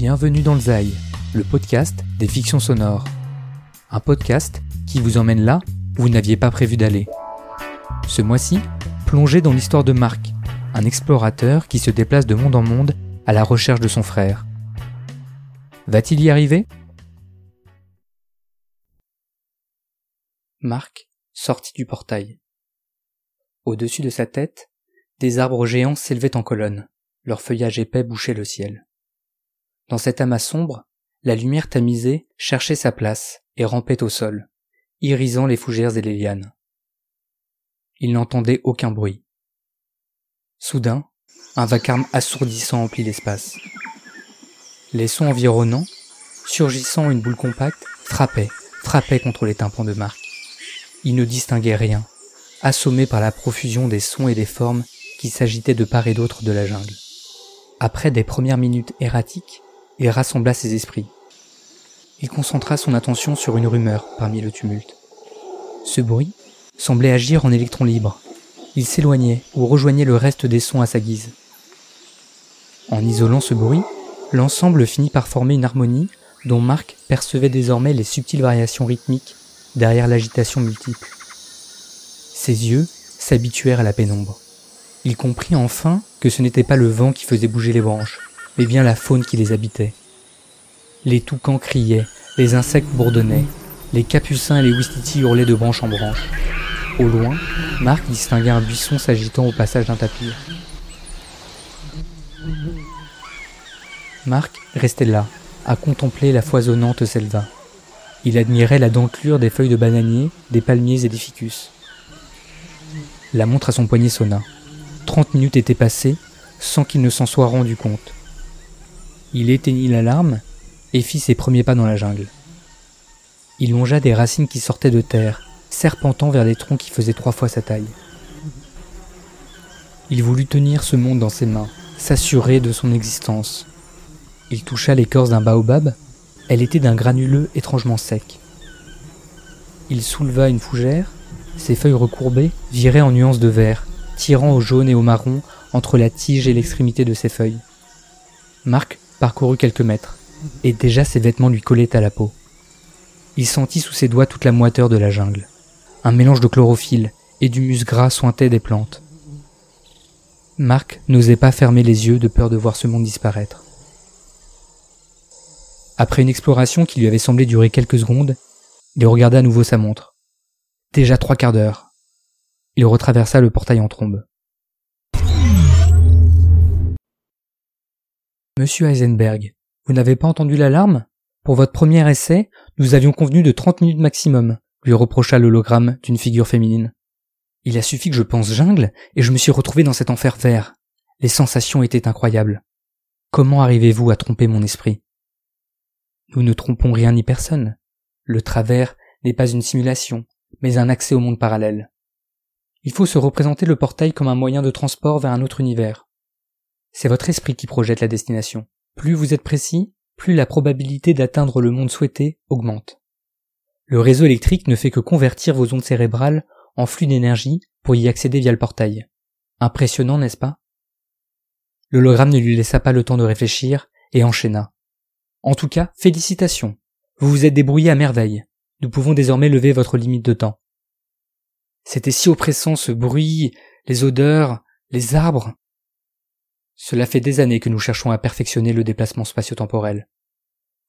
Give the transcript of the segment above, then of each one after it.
Bienvenue dans le Zaï, le podcast des fictions sonores. Un podcast qui vous emmène là où vous n'aviez pas prévu d'aller. Ce mois-ci, plongez dans l'histoire de Marc, un explorateur qui se déplace de monde en monde à la recherche de son frère. Va-t-il y arriver? Marc sortit du portail. Au-dessus de sa tête, des arbres géants s'élevaient en colonnes, leur feuillage épais bouchait le ciel. Dans cet amas sombre, la lumière tamisée cherchait sa place et rampait au sol, irisant les fougères et les lianes. Il n'entendait aucun bruit. Soudain, un vacarme assourdissant emplit l'espace. Les sons environnants, surgissant une boule compacte, frappaient, frappaient contre les tympans de Marc. Il ne distinguait rien, assommé par la profusion des sons et des formes qui s'agitaient de part et d'autre de la jungle. Après des premières minutes erratiques, il rassembla ses esprits. Il concentra son attention sur une rumeur parmi le tumulte. Ce bruit semblait agir en électrons libres. Il s'éloignait ou rejoignait le reste des sons à sa guise. En isolant ce bruit, l'ensemble finit par former une harmonie dont Marc percevait désormais les subtiles variations rythmiques derrière l'agitation multiple. Ses yeux s'habituèrent à la pénombre. Il comprit enfin que ce n'était pas le vent qui faisait bouger les branches, bien la faune qui les habitait. Les toucans criaient, les insectes bourdonnaient, les capucins et les ouistiti hurlaient de branche en branche. Au loin, Marc distinguait un buisson s'agitant au passage d'un tapir. Marc restait là, à contempler la foisonnante selva. Il admirait la dentelure des feuilles de bananier, des palmiers et des ficus. La montre à son poignet sonna. Trente minutes étaient passées sans qu'il ne s'en soit rendu compte. Il éteignit l'alarme et fit ses premiers pas dans la jungle. Il longea des racines qui sortaient de terre, serpentant vers des troncs qui faisaient trois fois sa taille. Il voulut tenir ce monde dans ses mains, s'assurer de son existence. Il toucha l'écorce d'un baobab, elle était d'un granuleux étrangement sec. Il souleva une fougère, ses feuilles recourbées viraient en nuances de vert, tirant au jaune et au marron entre la tige et l'extrémité de ses feuilles. Marc parcourut quelques mètres, et déjà ses vêtements lui collaient à la peau. Il sentit sous ses doigts toute la moiteur de la jungle. Un mélange de chlorophylle et d'humus gras sointait des plantes. Marc n'osait pas fermer les yeux de peur de voir ce monde disparaître. Après une exploration qui lui avait semblé durer quelques secondes, il regarda à nouveau sa montre. Déjà trois quarts d'heure. Il retraversa le portail en trombe. Monsieur Heisenberg, vous n'avez pas entendu l'alarme? Pour votre premier essai, nous avions convenu de trente minutes maximum, lui reprocha l'hologramme d'une figure féminine. Il a suffi que je pense jungle et je me suis retrouvé dans cet enfer vert. Les sensations étaient incroyables. Comment arrivez-vous à tromper mon esprit? Nous ne trompons rien ni personne. Le travers n'est pas une simulation, mais un accès au monde parallèle. Il faut se représenter le portail comme un moyen de transport vers un autre univers. C'est votre esprit qui projette la destination. Plus vous êtes précis, plus la probabilité d'atteindre le monde souhaité augmente. Le réseau électrique ne fait que convertir vos ondes cérébrales en flux d'énergie pour y accéder via le portail. Impressionnant, n'est-ce pas? L'hologramme ne lui laissa pas le temps de réfléchir et enchaîna. En tout cas, félicitations. Vous vous êtes débrouillé à merveille. Nous pouvons désormais lever votre limite de temps. C'était si oppressant ce bruit, les odeurs, les arbres. Cela fait des années que nous cherchons à perfectionner le déplacement spatio-temporel.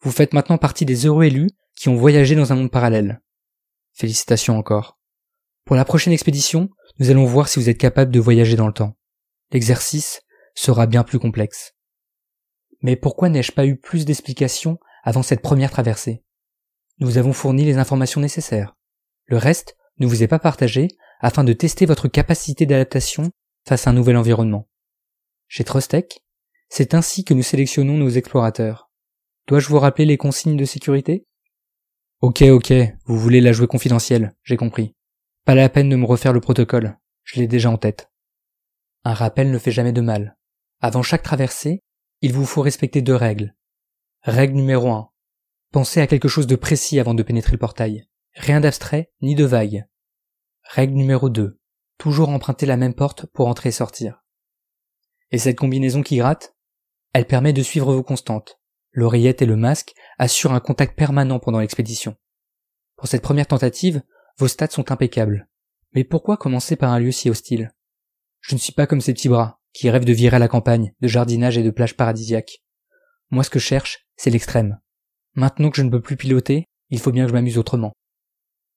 Vous faites maintenant partie des heureux élus qui ont voyagé dans un monde parallèle. Félicitations encore. Pour la prochaine expédition, nous allons voir si vous êtes capable de voyager dans le temps. L'exercice sera bien plus complexe. Mais pourquoi n'ai-je pas eu plus d'explications avant cette première traversée? Nous avons fourni les informations nécessaires. Le reste ne vous est pas partagé afin de tester votre capacité d'adaptation face à un nouvel environnement. Chez Trustec, c'est ainsi que nous sélectionnons nos explorateurs. Dois-je vous rappeler les consignes de sécurité? Ok, ok, vous voulez la jouer confidentielle, j'ai compris. Pas la peine de me refaire le protocole, je l'ai déjà en tête. Un rappel ne fait jamais de mal. Avant chaque traversée, il vous faut respecter deux règles. Règle numéro 1. Pensez à quelque chose de précis avant de pénétrer le portail. Rien d'abstrait ni de vague. Règle numéro 2. Toujours emprunter la même porte pour entrer et sortir. Et cette combinaison qui gratte Elle permet de suivre vos constantes. L'oreillette et le masque assurent un contact permanent pendant l'expédition. Pour cette première tentative, vos stats sont impeccables. Mais pourquoi commencer par un lieu si hostile? Je ne suis pas comme ces petits bras, qui rêvent de virer à la campagne, de jardinage et de plages paradisiaques. Moi ce que je cherche, c'est l'extrême. Maintenant que je ne peux plus piloter, il faut bien que je m'amuse autrement.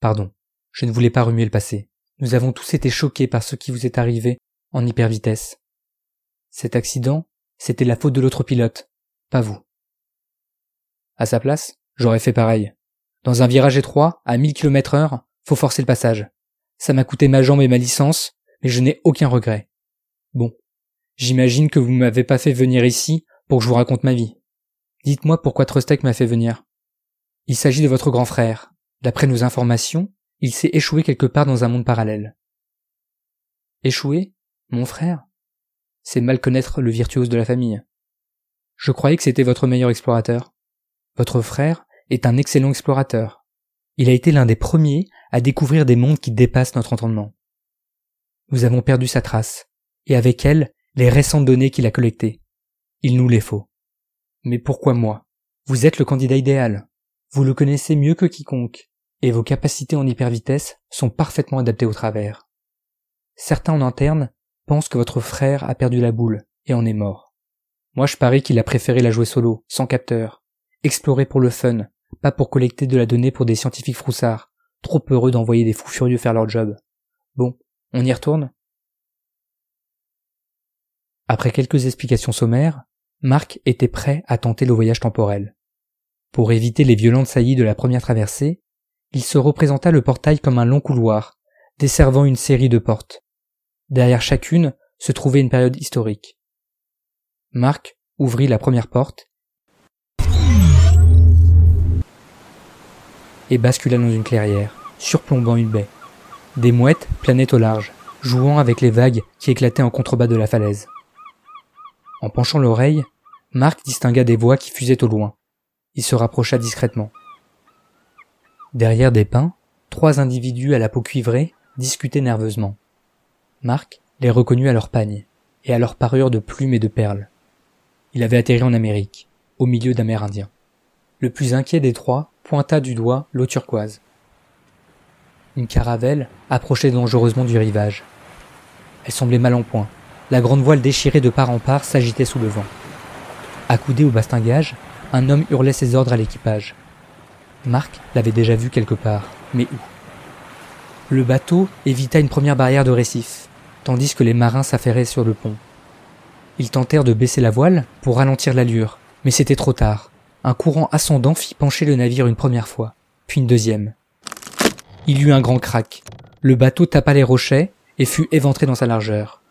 Pardon, je ne voulais pas remuer le passé. Nous avons tous été choqués par ce qui vous est arrivé en hyper vitesse. Cet accident, c'était la faute de l'autre pilote, pas vous. À sa place, j'aurais fait pareil. Dans un virage étroit, à 1000 km heure, faut forcer le passage. Ça m'a coûté ma jambe et ma licence, mais je n'ai aucun regret. Bon. J'imagine que vous m'avez pas fait venir ici pour que je vous raconte ma vie. Dites-moi pourquoi Trustek m'a fait venir. Il s'agit de votre grand frère. D'après nos informations, il s'est échoué quelque part dans un monde parallèle. Échoué? Mon frère? C'est mal connaître le virtuose de la famille. Je croyais que c'était votre meilleur explorateur. Votre frère est un excellent explorateur. Il a été l'un des premiers à découvrir des mondes qui dépassent notre entendement. Nous avons perdu sa trace, et avec elle les récentes données qu'il a collectées. Il nous les faut. Mais pourquoi moi? Vous êtes le candidat idéal. Vous le connaissez mieux que quiconque, et vos capacités en hypervitesse sont parfaitement adaptées au travers. Certains en interne pensent que votre frère a perdu la boule et en est mort. Moi je parie qu'il a préféré la jouer solo, sans capteur, explorer pour le fun, pas pour collecter de la donnée pour des scientifiques froussards, trop heureux d'envoyer des fous furieux faire leur job. Bon, on y retourne? Après quelques explications sommaires, Marc était prêt à tenter le voyage temporel. Pour éviter les violentes saillies de la première traversée, il se représenta le portail comme un long couloir, desservant une série de portes. Derrière chacune se trouvait une période historique. Marc ouvrit la première porte et bascula dans une clairière, surplombant une baie. Des mouettes planaient au large, jouant avec les vagues qui éclataient en contrebas de la falaise. En penchant l'oreille, Marc distingua des voix qui fusaient au loin. Il se rapprocha discrètement. Derrière des pins, trois individus à la peau cuivrée discutaient nerveusement. Marc les reconnut à leur pagne et à leur parure de plumes et de perles. Il avait atterri en Amérique, au milieu d'Amérindiens. Le plus inquiet des trois pointa du doigt l'eau turquoise. Une caravelle approchait dangereusement du rivage. Elle semblait mal en point. La grande voile déchirée de part en part s'agitait sous le vent. Accoudé au bastingage, un homme hurlait ses ordres à l'équipage. Marc l'avait déjà vu quelque part, mais où? Le bateau évita une première barrière de récif, tandis que les marins s'affairaient sur le pont. Ils tentèrent de baisser la voile pour ralentir l'allure, mais c'était trop tard. Un courant ascendant fit pencher le navire une première fois, puis une deuxième. Il y eut un grand crack. Le bateau tapa les rochers et fut éventré dans sa largeur.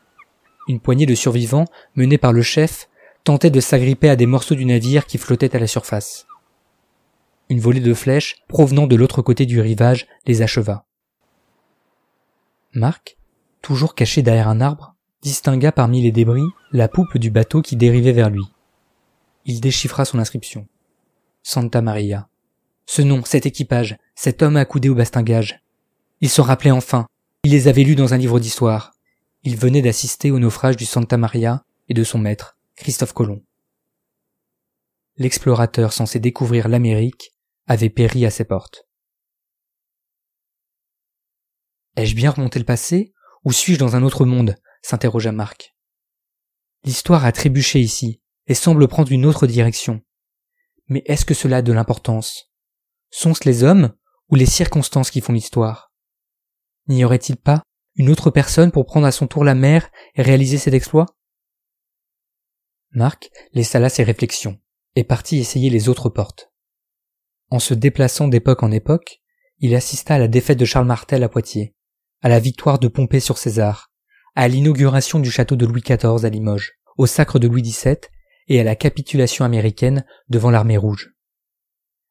Une poignée de survivants, menés par le chef, tentaient de s'agripper à des morceaux du navire qui flottaient à la surface. Une volée de flèches, provenant de l'autre côté du rivage, les acheva. Marc, toujours caché derrière un arbre, distingua parmi les débris la poupe du bateau qui dérivait vers lui. Il déchiffra son inscription. Santa Maria. Ce nom, cet équipage, cet homme accoudé au bastingage. Il se rappelait enfin. Il les avait lus dans un livre d'histoire. Il venait d'assister au naufrage du Santa Maria et de son maître, Christophe Colomb. L'explorateur censé découvrir l'Amérique avait péri à ses portes. Ai-je bien remonté le passé, ou suis-je dans un autre monde s'interrogea Marc. L'histoire a trébuché ici, et semble prendre une autre direction. Mais est-ce que cela a de l'importance? Sont-ce les hommes ou les circonstances qui font l'histoire? N'y aurait-il pas une autre personne pour prendre à son tour la mer et réaliser cet exploit Marc laissa là ses réflexions et partit essayer les autres portes. En se déplaçant d'époque en époque, il assista à la défaite de Charles Martel à Poitiers, à la victoire de Pompée sur César, à l'inauguration du château de Louis XIV à Limoges, au sacre de Louis XVII et à la capitulation américaine devant l'armée rouge.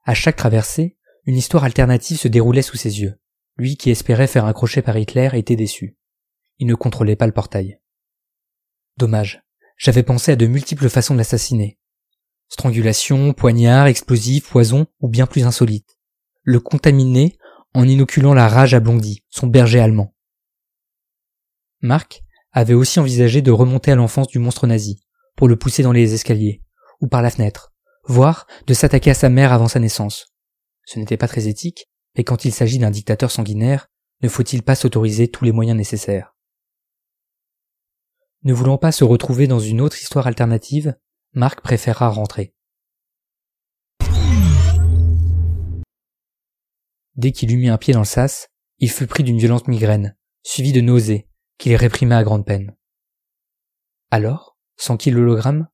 À chaque traversée, une histoire alternative se déroulait sous ses yeux. Lui qui espérait faire un crochet par Hitler était déçu. Il ne contrôlait pas le portail. Dommage. J'avais pensé à de multiples façons de l'assassiner. Strangulation, poignard, explosif, poison ou bien plus insolite. Le contaminer en inoculant la rage à Blondie, son berger allemand. Marc avait aussi envisagé de remonter à l'enfance du monstre nazi, pour le pousser dans les escaliers, ou par la fenêtre, voire de s'attaquer à sa mère avant sa naissance. Ce n'était pas très éthique, mais quand il s'agit d'un dictateur sanguinaire, ne faut-il pas s'autoriser tous les moyens nécessaires? Ne voulant pas se retrouver dans une autre histoire alternative, Marc préféra rentrer. Dès qu'il eut mis un pied dans le sas, il fut pris d'une violente migraine, suivie de nausées, qu'il réprimait à grande peine. Alors, sans-il l'hologramme?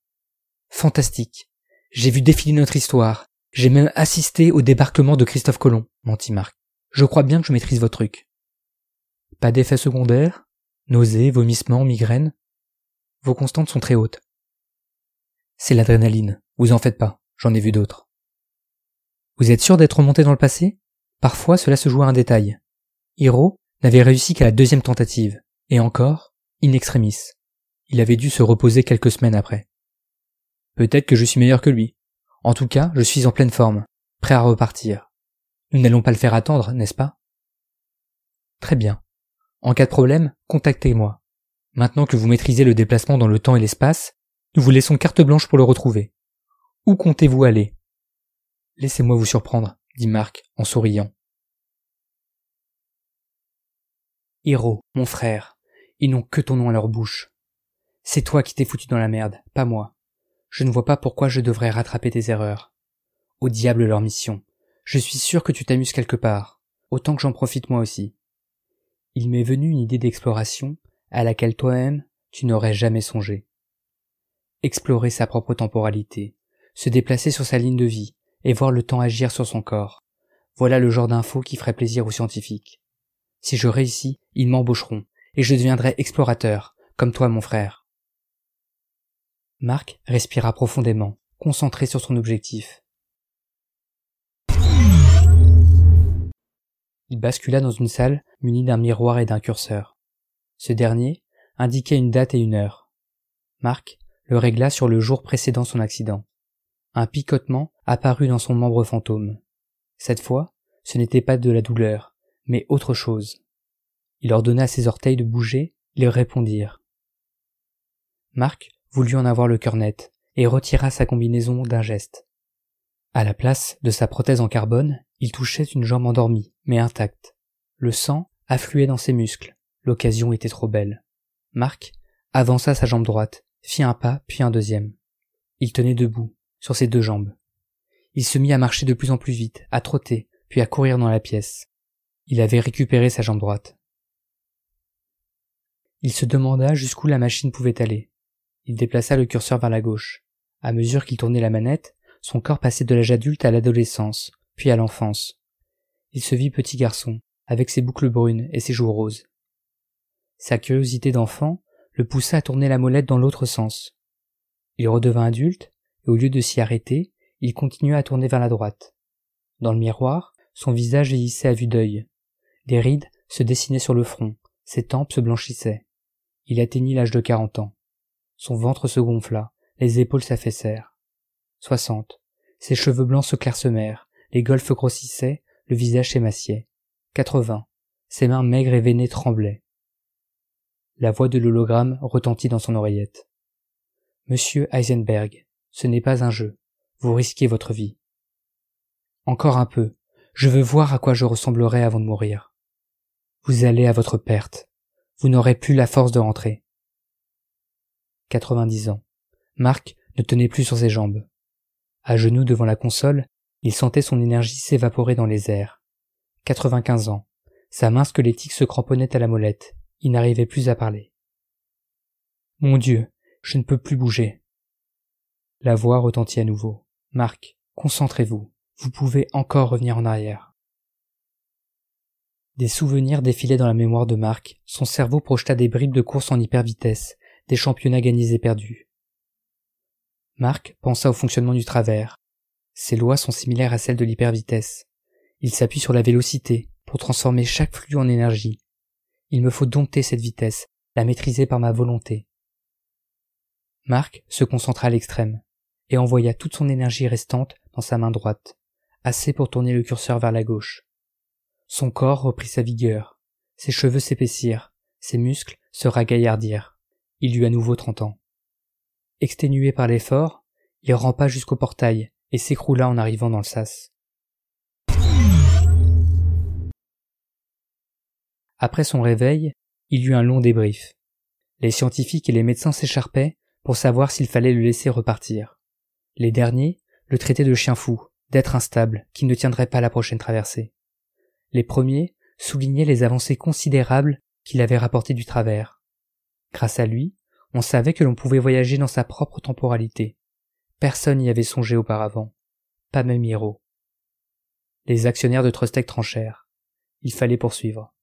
Fantastique. J'ai vu défiler notre histoire. J'ai même assisté au débarquement de Christophe Colomb, mentit Marc. Je crois bien que je maîtrise votre truc. Pas d'effets secondaires? Nausées, vomissements, migraines? Vos constantes sont très hautes. C'est l'adrénaline, vous en faites pas, j'en ai vu d'autres. Vous êtes sûr d'être remonté dans le passé? Parfois cela se joue à un détail. Hiro n'avait réussi qu'à la deuxième tentative, et encore, in extremis. Il avait dû se reposer quelques semaines après. Peut-être que je suis meilleur que lui. En tout cas, je suis en pleine forme, prêt à repartir. Nous n'allons pas le faire attendre, n'est-ce pas? Très bien. En cas de problème, contactez-moi. Maintenant que vous maîtrisez le déplacement dans le temps et l'espace, nous vous laissons carte blanche pour le retrouver. Où comptez-vous aller? Laissez-moi vous surprendre, dit Marc en souriant. Héros, mon frère, ils n'ont que ton nom à leur bouche. C'est toi qui t'es foutu dans la merde, pas moi. Je ne vois pas pourquoi je devrais rattraper tes erreurs. Au diable leur mission. Je suis sûr que tu t'amuses quelque part. Autant que j'en profite moi aussi. Il m'est venu une idée d'exploration à laquelle toi-même tu n'aurais jamais songé. Explorer sa propre temporalité, se déplacer sur sa ligne de vie et voir le temps agir sur son corps. Voilà le genre d'infos qui ferait plaisir aux scientifiques. Si je réussis, ils m'embaucheront, et je deviendrai explorateur, comme toi mon frère. Marc respira profondément, concentré sur son objectif. Il bascula dans une salle munie d'un miroir et d'un curseur. Ce dernier indiquait une date et une heure. Marc le régla sur le jour précédant son accident. Un picotement apparut dans son membre fantôme. Cette fois, ce n'était pas de la douleur, mais autre chose. Il ordonna à ses orteils de bouger, ils répondirent. Marc voulut en avoir le cœur net, et retira sa combinaison d'un geste. À la place de sa prothèse en carbone, il touchait une jambe endormie, mais intacte. Le sang affluait dans ses muscles. L'occasion était trop belle. Marc avança sa jambe droite, fit un pas, puis un deuxième. Il tenait debout, sur ses deux jambes. Il se mit à marcher de plus en plus vite, à trotter, puis à courir dans la pièce. Il avait récupéré sa jambe droite. Il se demanda jusqu'où la machine pouvait aller. Il déplaça le curseur vers la gauche. À mesure qu'il tournait la manette, son corps passait de l'âge adulte à l'adolescence, puis à l'enfance. Il se vit petit garçon, avec ses boucles brunes et ses joues roses. Sa curiosité d'enfant le poussa à tourner la molette dans l'autre sens. Il redevint adulte, au lieu de s'y arrêter, il continua à tourner vers la droite. Dans le miroir, son visage vieillissait à vue d'œil. Des rides se dessinaient sur le front, ses tempes se blanchissaient. Il atteignit l'âge de quarante ans. Son ventre se gonfla, les épaules s'affaissèrent. Soixante. Ses cheveux blancs se clairsemèrent, les golfes grossissaient, le visage s'émaciait. Quatre-vingts. Ses mains maigres et veinées tremblaient. La voix de l'hologramme retentit dans son oreillette. Monsieur Heisenberg, ce n'est pas un jeu. Vous risquez votre vie. Encore un peu. Je veux voir à quoi je ressemblerai avant de mourir. Vous allez à votre perte. Vous n'aurez plus la force de rentrer. 90 ans. Marc ne tenait plus sur ses jambes. À genoux devant la console, il sentait son énergie s'évaporer dans les airs. 95 ans. Sa main squelettique se cramponnait à la molette. Il n'arrivait plus à parler. Mon Dieu, je ne peux plus bouger. La voix retentit à nouveau. Marc, concentrez-vous. Vous pouvez encore revenir en arrière. Des souvenirs défilaient dans la mémoire de Marc. Son cerveau projeta des bribes de course en hyper vitesse des championnats gagnés et perdus. Marc pensa au fonctionnement du travers. Ces lois sont similaires à celles de l'hypervitesse. Il s'appuie sur la vélocité pour transformer chaque flux en énergie. Il me faut dompter cette vitesse, la maîtriser par ma volonté. Marc se concentra à l'extrême et envoya toute son énergie restante dans sa main droite, assez pour tourner le curseur vers la gauche. Son corps reprit sa vigueur, ses cheveux s'épaissirent, ses muscles se ragaillardirent. Il eut à nouveau trente ans. Exténué par l'effort, il rampa jusqu'au portail et s'écroula en arrivant dans le sas. Après son réveil, il eut un long débrief. Les scientifiques et les médecins s'écharpaient pour savoir s'il fallait le laisser repartir. Les derniers le traitaient de chien fou, d'être instable, qui ne tiendrait pas la prochaine traversée. Les premiers soulignaient les avancées considérables qu'il avait rapportées du travers. Grâce à lui, on savait que l'on pouvait voyager dans sa propre temporalité. Personne n'y avait songé auparavant. Pas même Hiro. Les actionnaires de Trustec tranchèrent. Il fallait poursuivre.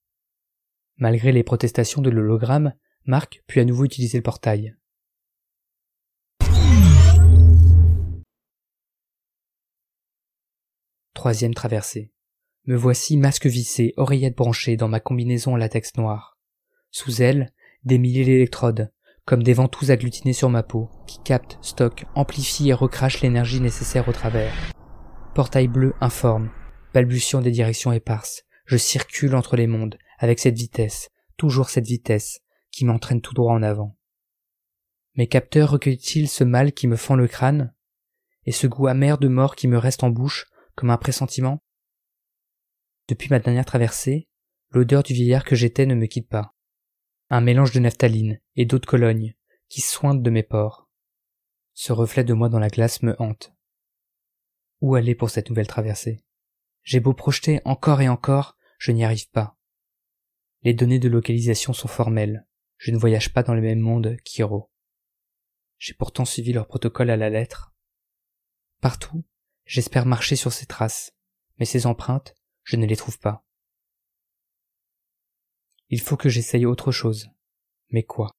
Malgré les protestations de l'hologramme, Marc put à nouveau utiliser le portail. Troisième traversée. Me voici masque vissé, oreillette branchée dans ma combinaison latex noir. Sous elle, des milliers d'électrodes, comme des ventouses agglutinées sur ma peau, qui captent, stockent, amplifient et recrachent l'énergie nécessaire au travers. Portail bleu informe, balbutiant des directions éparses, je circule entre les mondes, avec cette vitesse, toujours cette vitesse, qui m'entraîne tout droit en avant. Mes capteurs recueillent-ils ce mal qui me fend le crâne? Et ce goût amer de mort qui me reste en bouche, comme un pressentiment Depuis ma dernière traversée, l'odeur du vieillard que j'étais ne me quitte pas. Un mélange de naphtaline et d'eau de Cologne qui sointe de mes pores. Ce reflet de moi dans la glace me hante. Où aller pour cette nouvelle traversée? J'ai beau projeter encore et encore, je n'y arrive pas. Les données de localisation sont formelles. Je ne voyage pas dans le même monde qu'Hiro. J'ai pourtant suivi leur protocole à la lettre. Partout, j'espère marcher sur ces traces, mais ces empreintes, je ne les trouve pas. Il faut que j'essaye autre chose. Mais quoi?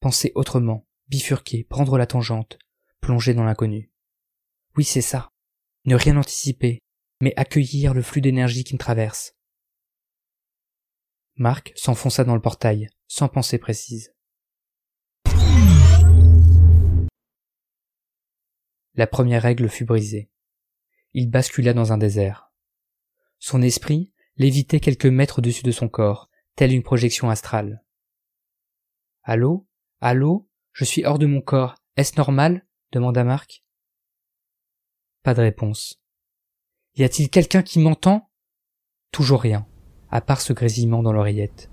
Penser autrement, bifurquer, prendre la tangente, plonger dans l'inconnu. Oui, c'est ça. Ne rien anticiper, mais accueillir le flux d'énergie qui me traverse. Marc s'enfonça dans le portail, sans pensée précise. La première règle fut brisée. Il bascula dans un désert. Son esprit lévitait quelques mètres au-dessus de son corps, telle une projection astrale. Allô? Allô? Je suis hors de mon corps. Est-ce normal? demanda Marc. Pas de réponse. Y a-t-il quelqu'un qui m'entend? Toujours rien, à part ce grésillement dans l'oreillette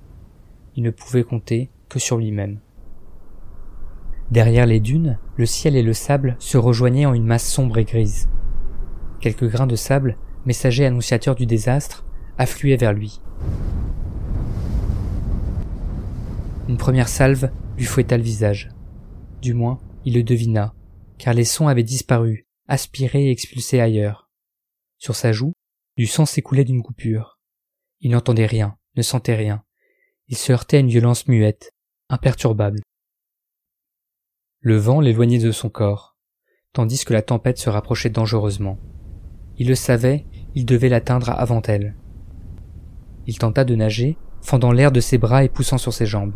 il ne pouvait compter que sur lui-même. Derrière les dunes, le ciel et le sable se rejoignaient en une masse sombre et grise. Quelques grains de sable, messagers annonciateurs du désastre, affluaient vers lui. Une première salve lui fouetta le visage. Du moins, il le devina, car les sons avaient disparu, aspirés et expulsés ailleurs. Sur sa joue, du sang s'écoulait d'une coupure. Il n'entendait rien, ne sentait rien, il se heurtait à une violence muette, imperturbable. Le vent l'éloignait de son corps, tandis que la tempête se rapprochait dangereusement. Il le savait, il devait l'atteindre avant elle. Il tenta de nager, fendant l'air de ses bras et poussant sur ses jambes.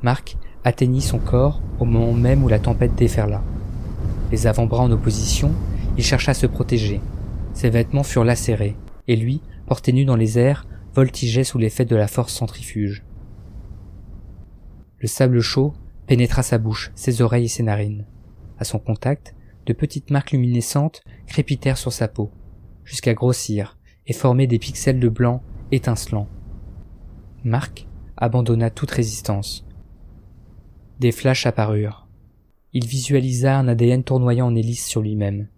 Marc atteignit son corps au moment même où la tempête déferla. Les avant-bras en opposition, il chercha à se protéger. Ses vêtements furent lacérés, et lui, porté nu dans les airs, voltigeait sous l'effet de la force centrifuge. Le sable chaud pénétra sa bouche, ses oreilles et ses narines. À son contact, de petites marques luminescentes crépitèrent sur sa peau, jusqu'à grossir et former des pixels de blanc étincelants. Marc abandonna toute résistance. Des flashs apparurent. Il visualisa un ADN tournoyant en hélice sur lui-même.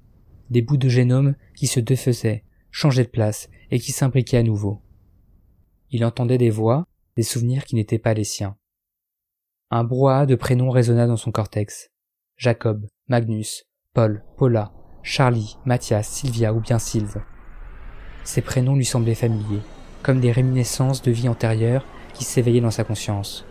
Des bouts de génome qui se défaisaient, changeaient de place et qui s'imbriquaient à nouveau. Il entendait des voix, des souvenirs qui n'étaient pas les siens. Un brouhaha de prénoms résonna dans son cortex. Jacob, Magnus, Paul, Paula, Charlie, Mathias, Sylvia ou bien Sylve. Ces prénoms lui semblaient familiers, comme des réminiscences de vies antérieures qui s'éveillaient dans sa conscience.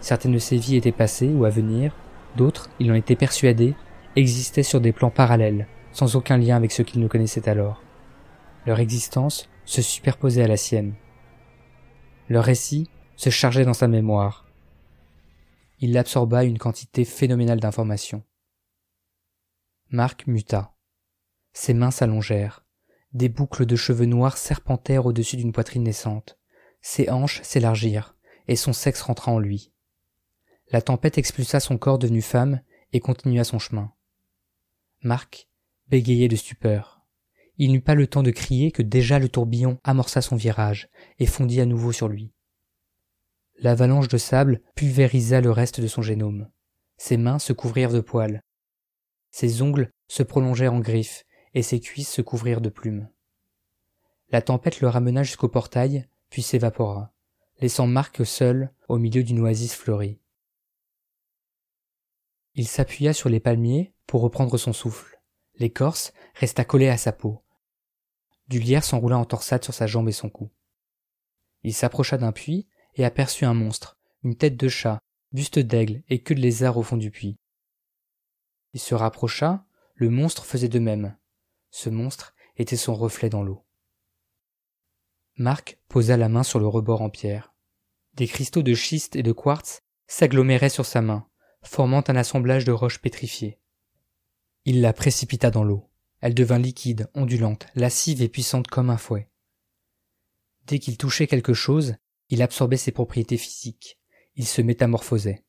Certaines de ces vies étaient passées ou à venir, d'autres, il en était persuadé, existaient sur des plans parallèles, sans aucun lien avec ceux qu'il ne connaissait alors. Leur existence se superposait à la sienne. Leur récit se chargeait dans sa mémoire, il absorba une quantité phénoménale d'informations. Marc muta. Ses mains s'allongèrent. Des boucles de cheveux noirs serpentèrent au-dessus d'une poitrine naissante. Ses hanches s'élargirent, et son sexe rentra en lui. La tempête expulsa son corps devenu femme et continua son chemin. Marc bégayait de stupeur. Il n'eut pas le temps de crier que déjà le tourbillon amorça son virage et fondit à nouveau sur lui. L'avalanche de sable pulvérisa le reste de son génome. Ses mains se couvrirent de poils. Ses ongles se prolongèrent en griffes et ses cuisses se couvrirent de plumes. La tempête le ramena jusqu'au portail, puis s'évapora, laissant Marc seul au milieu d'une oasis fleurie. Il s'appuya sur les palmiers pour reprendre son souffle. L'écorce resta collée à sa peau. Du lierre s'enroula en torsade sur sa jambe et son cou. Il s'approcha d'un puits et aperçut un monstre, une tête de chat, buste d'aigle et queue de lézard au fond du puits. Il se rapprocha, le monstre faisait de même. Ce monstre était son reflet dans l'eau. Marc posa la main sur le rebord en pierre. Des cristaux de schiste et de quartz s'aggloméraient sur sa main, formant un assemblage de roches pétrifiées. Il la précipita dans l'eau. Elle devint liquide, ondulante, lascive et puissante comme un fouet. Dès qu'il touchait quelque chose, il absorbait ses propriétés physiques, il se métamorphosait.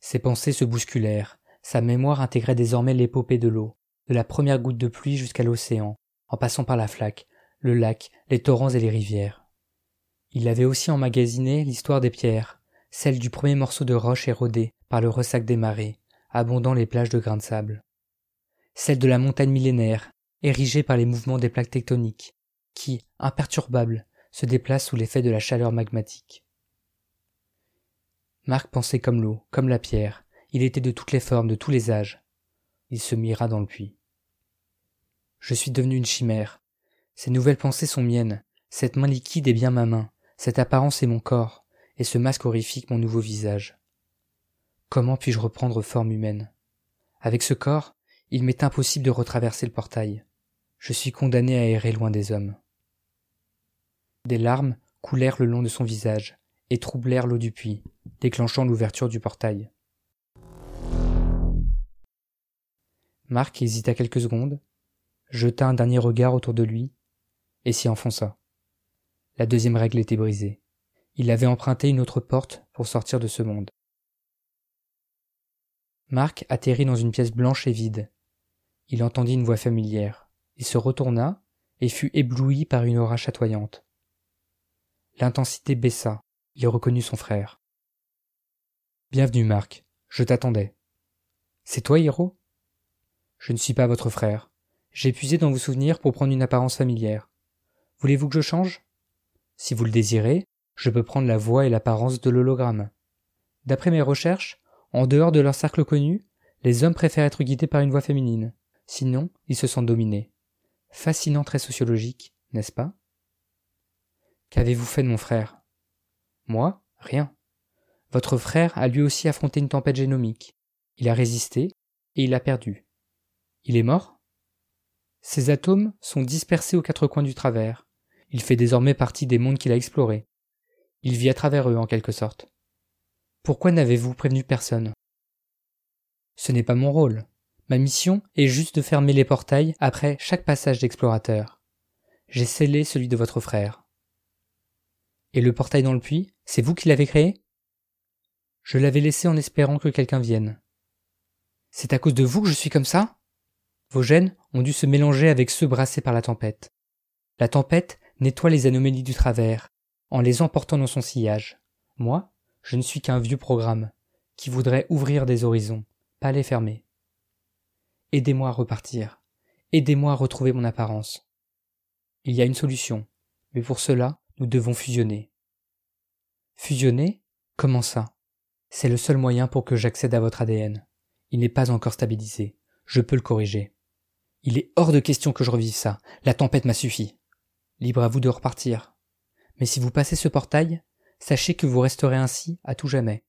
Ses pensées se bousculèrent, sa mémoire intégrait désormais l'épopée de l'eau, de la première goutte de pluie jusqu'à l'océan, en passant par la flaque, le lac, les torrents et les rivières. Il avait aussi emmagasiné l'histoire des pierres, celle du premier morceau de roche érodé par le ressac des marées, abondant les plages de grains de sable. Celle de la montagne millénaire, érigée par les mouvements des plaques tectoniques, qui, imperturbables, se déplacent sous l'effet de la chaleur magmatique. Marc pensait comme l'eau, comme la pierre, il était de toutes les formes, de tous les âges. Il se mira dans le puits. Je suis devenu une chimère. Ces nouvelles pensées sont miennes. Cette main liquide est bien ma main. Cette apparence est mon corps. Et ce masque horrifique mon nouveau visage. Comment puis-je reprendre forme humaine? Avec ce corps, il m'est impossible de retraverser le portail. Je suis condamné à errer loin des hommes. Des larmes coulèrent le long de son visage et troublèrent l'eau du puits, déclenchant l'ouverture du portail. Marc hésita quelques secondes, jeta un dernier regard autour de lui et s'y enfonça. La deuxième règle était brisée. Il avait emprunté une autre porte pour sortir de ce monde. Marc atterrit dans une pièce blanche et vide. Il entendit une voix familière. Il se retourna et fut ébloui par une aura chatoyante. L'intensité baissa. Il reconnut son frère. Bienvenue, Marc. Je t'attendais. C'est toi, Héros Je ne suis pas votre frère. J'ai puisé dans vos souvenirs pour prendre une apparence familière. Voulez-vous que je change? Si vous le désirez, je peux prendre la voix et l'apparence de l'hologramme. D'après mes recherches, en dehors de leur cercle connu, les hommes préfèrent être guidés par une voix féminine. Sinon, ils se sentent dominés. Fascinant trait sociologique, n'est-ce pas? Qu'avez-vous fait de mon frère? Moi? Rien. Votre frère a lui aussi affronté une tempête génomique. Il a résisté, et il a perdu. Il est mort? Ses atomes sont dispersés aux quatre coins du travers. Il fait désormais partie des mondes qu'il a explorés. Il vit à travers eux, en quelque sorte. Pourquoi n'avez-vous prévenu personne? Ce n'est pas mon rôle. Ma mission est juste de fermer les portails après chaque passage d'explorateur. J'ai scellé celui de votre frère. Et le portail dans le puits, c'est vous qui l'avez créé? Je l'avais laissé en espérant que quelqu'un vienne. C'est à cause de vous que je suis comme ça? Vos gènes ont dû se mélanger avec ceux brassés par la tempête. La tempête nettoie les anomalies du travers, en les emportant dans son sillage. Moi, je ne suis qu'un vieux programme, qui voudrait ouvrir des horizons, pas les fermer. Aidez-moi à repartir. Aidez-moi à retrouver mon apparence. Il y a une solution, mais pour cela, nous devons fusionner. Fusionner? Comment ça? C'est le seul moyen pour que j'accède à votre ADN. Il n'est pas encore stabilisé. Je peux le corriger. Il est hors de question que je revive ça. La tempête m'a suffi. Libre à vous de repartir. Mais si vous passez ce portail, sachez que vous resterez ainsi à tout jamais.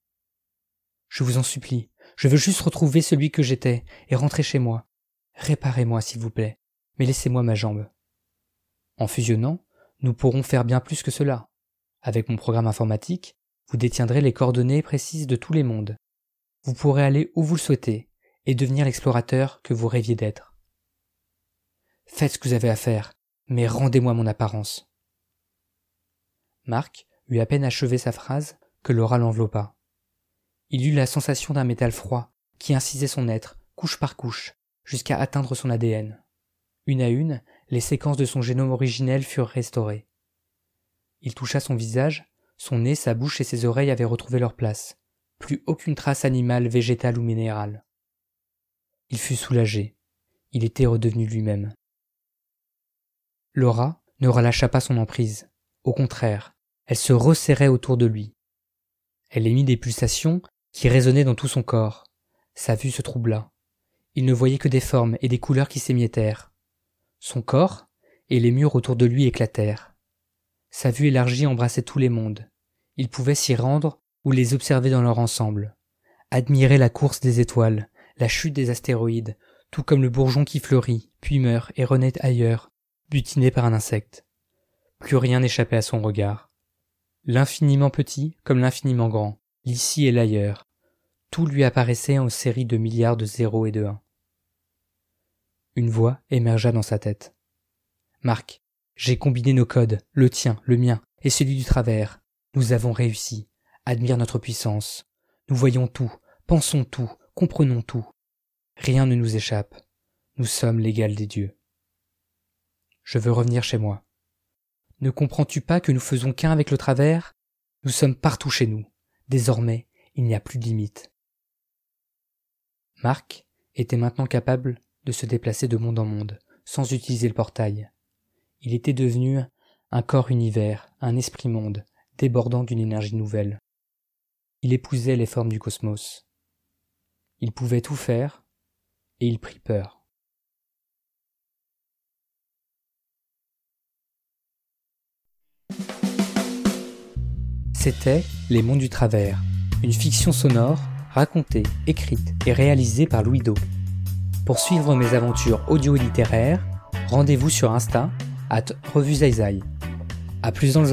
Je vous en supplie, je veux juste retrouver celui que j'étais et rentrer chez moi. Réparez-moi, s'il vous plaît, mais laissez-moi ma jambe. En fusionnant, nous pourrons faire bien plus que cela. Avec mon programme informatique, vous détiendrez les coordonnées précises de tous les mondes. Vous pourrez aller où vous le souhaitez et devenir l'explorateur que vous rêviez d'être. Faites ce que vous avez à faire, mais rendez-moi mon apparence. Marc eut à peine achevé sa phrase que Laura l'enveloppa. Il eut la sensation d'un métal froid qui incisait son être, couche par couche, jusqu'à atteindre son ADN. Une à une, les séquences de son génome originel furent restaurées. Il toucha son visage, son nez, sa bouche et ses oreilles avaient retrouvé leur place. Plus aucune trace animale, végétale ou minérale. Il fut soulagé. Il était redevenu lui-même. Laura ne relâcha pas son emprise. Au contraire, elle se resserrait autour de lui. Elle émit des pulsations qui résonnaient dans tout son corps. Sa vue se troubla. Il ne voyait que des formes et des couleurs qui s'émiettèrent. Son corps et les murs autour de lui éclatèrent. Sa vue élargie embrassait tous les mondes. Il pouvait s'y rendre ou les observer dans leur ensemble. Admirer la course des étoiles, la chute des astéroïdes, tout comme le bourgeon qui fleurit, puis meurt et renaît ailleurs, butiné par un insecte. Plus rien n'échappait à son regard. L'infiniment petit comme l'infiniment grand, l'ici et l'ailleurs, tout lui apparaissait en série de milliards de zéros et de un. Une voix émergea dans sa tête. Marc, j'ai combiné nos codes, le tien, le mien, et celui du travers. Nous avons réussi. Admire notre puissance. Nous voyons tout, pensons tout, comprenons tout. Rien ne nous échappe. Nous sommes l'égal des dieux. Je veux revenir chez moi. Ne comprends-tu pas que nous faisons qu'un avec le travers? Nous sommes partout chez nous. Désormais, il n'y a plus de limite. Marc était maintenant capable de se déplacer de monde en monde, sans utiliser le portail. Il était devenu un corps univers, un esprit monde, débordant d'une énergie nouvelle. Il épousait les formes du cosmos. Il pouvait tout faire, et il prit peur. C'était Les Mondes du Travers, une fiction sonore racontée, écrite et réalisée par Louis. Pour suivre mes aventures audio et littéraires, rendez-vous sur Insta, at Revue A plus dans le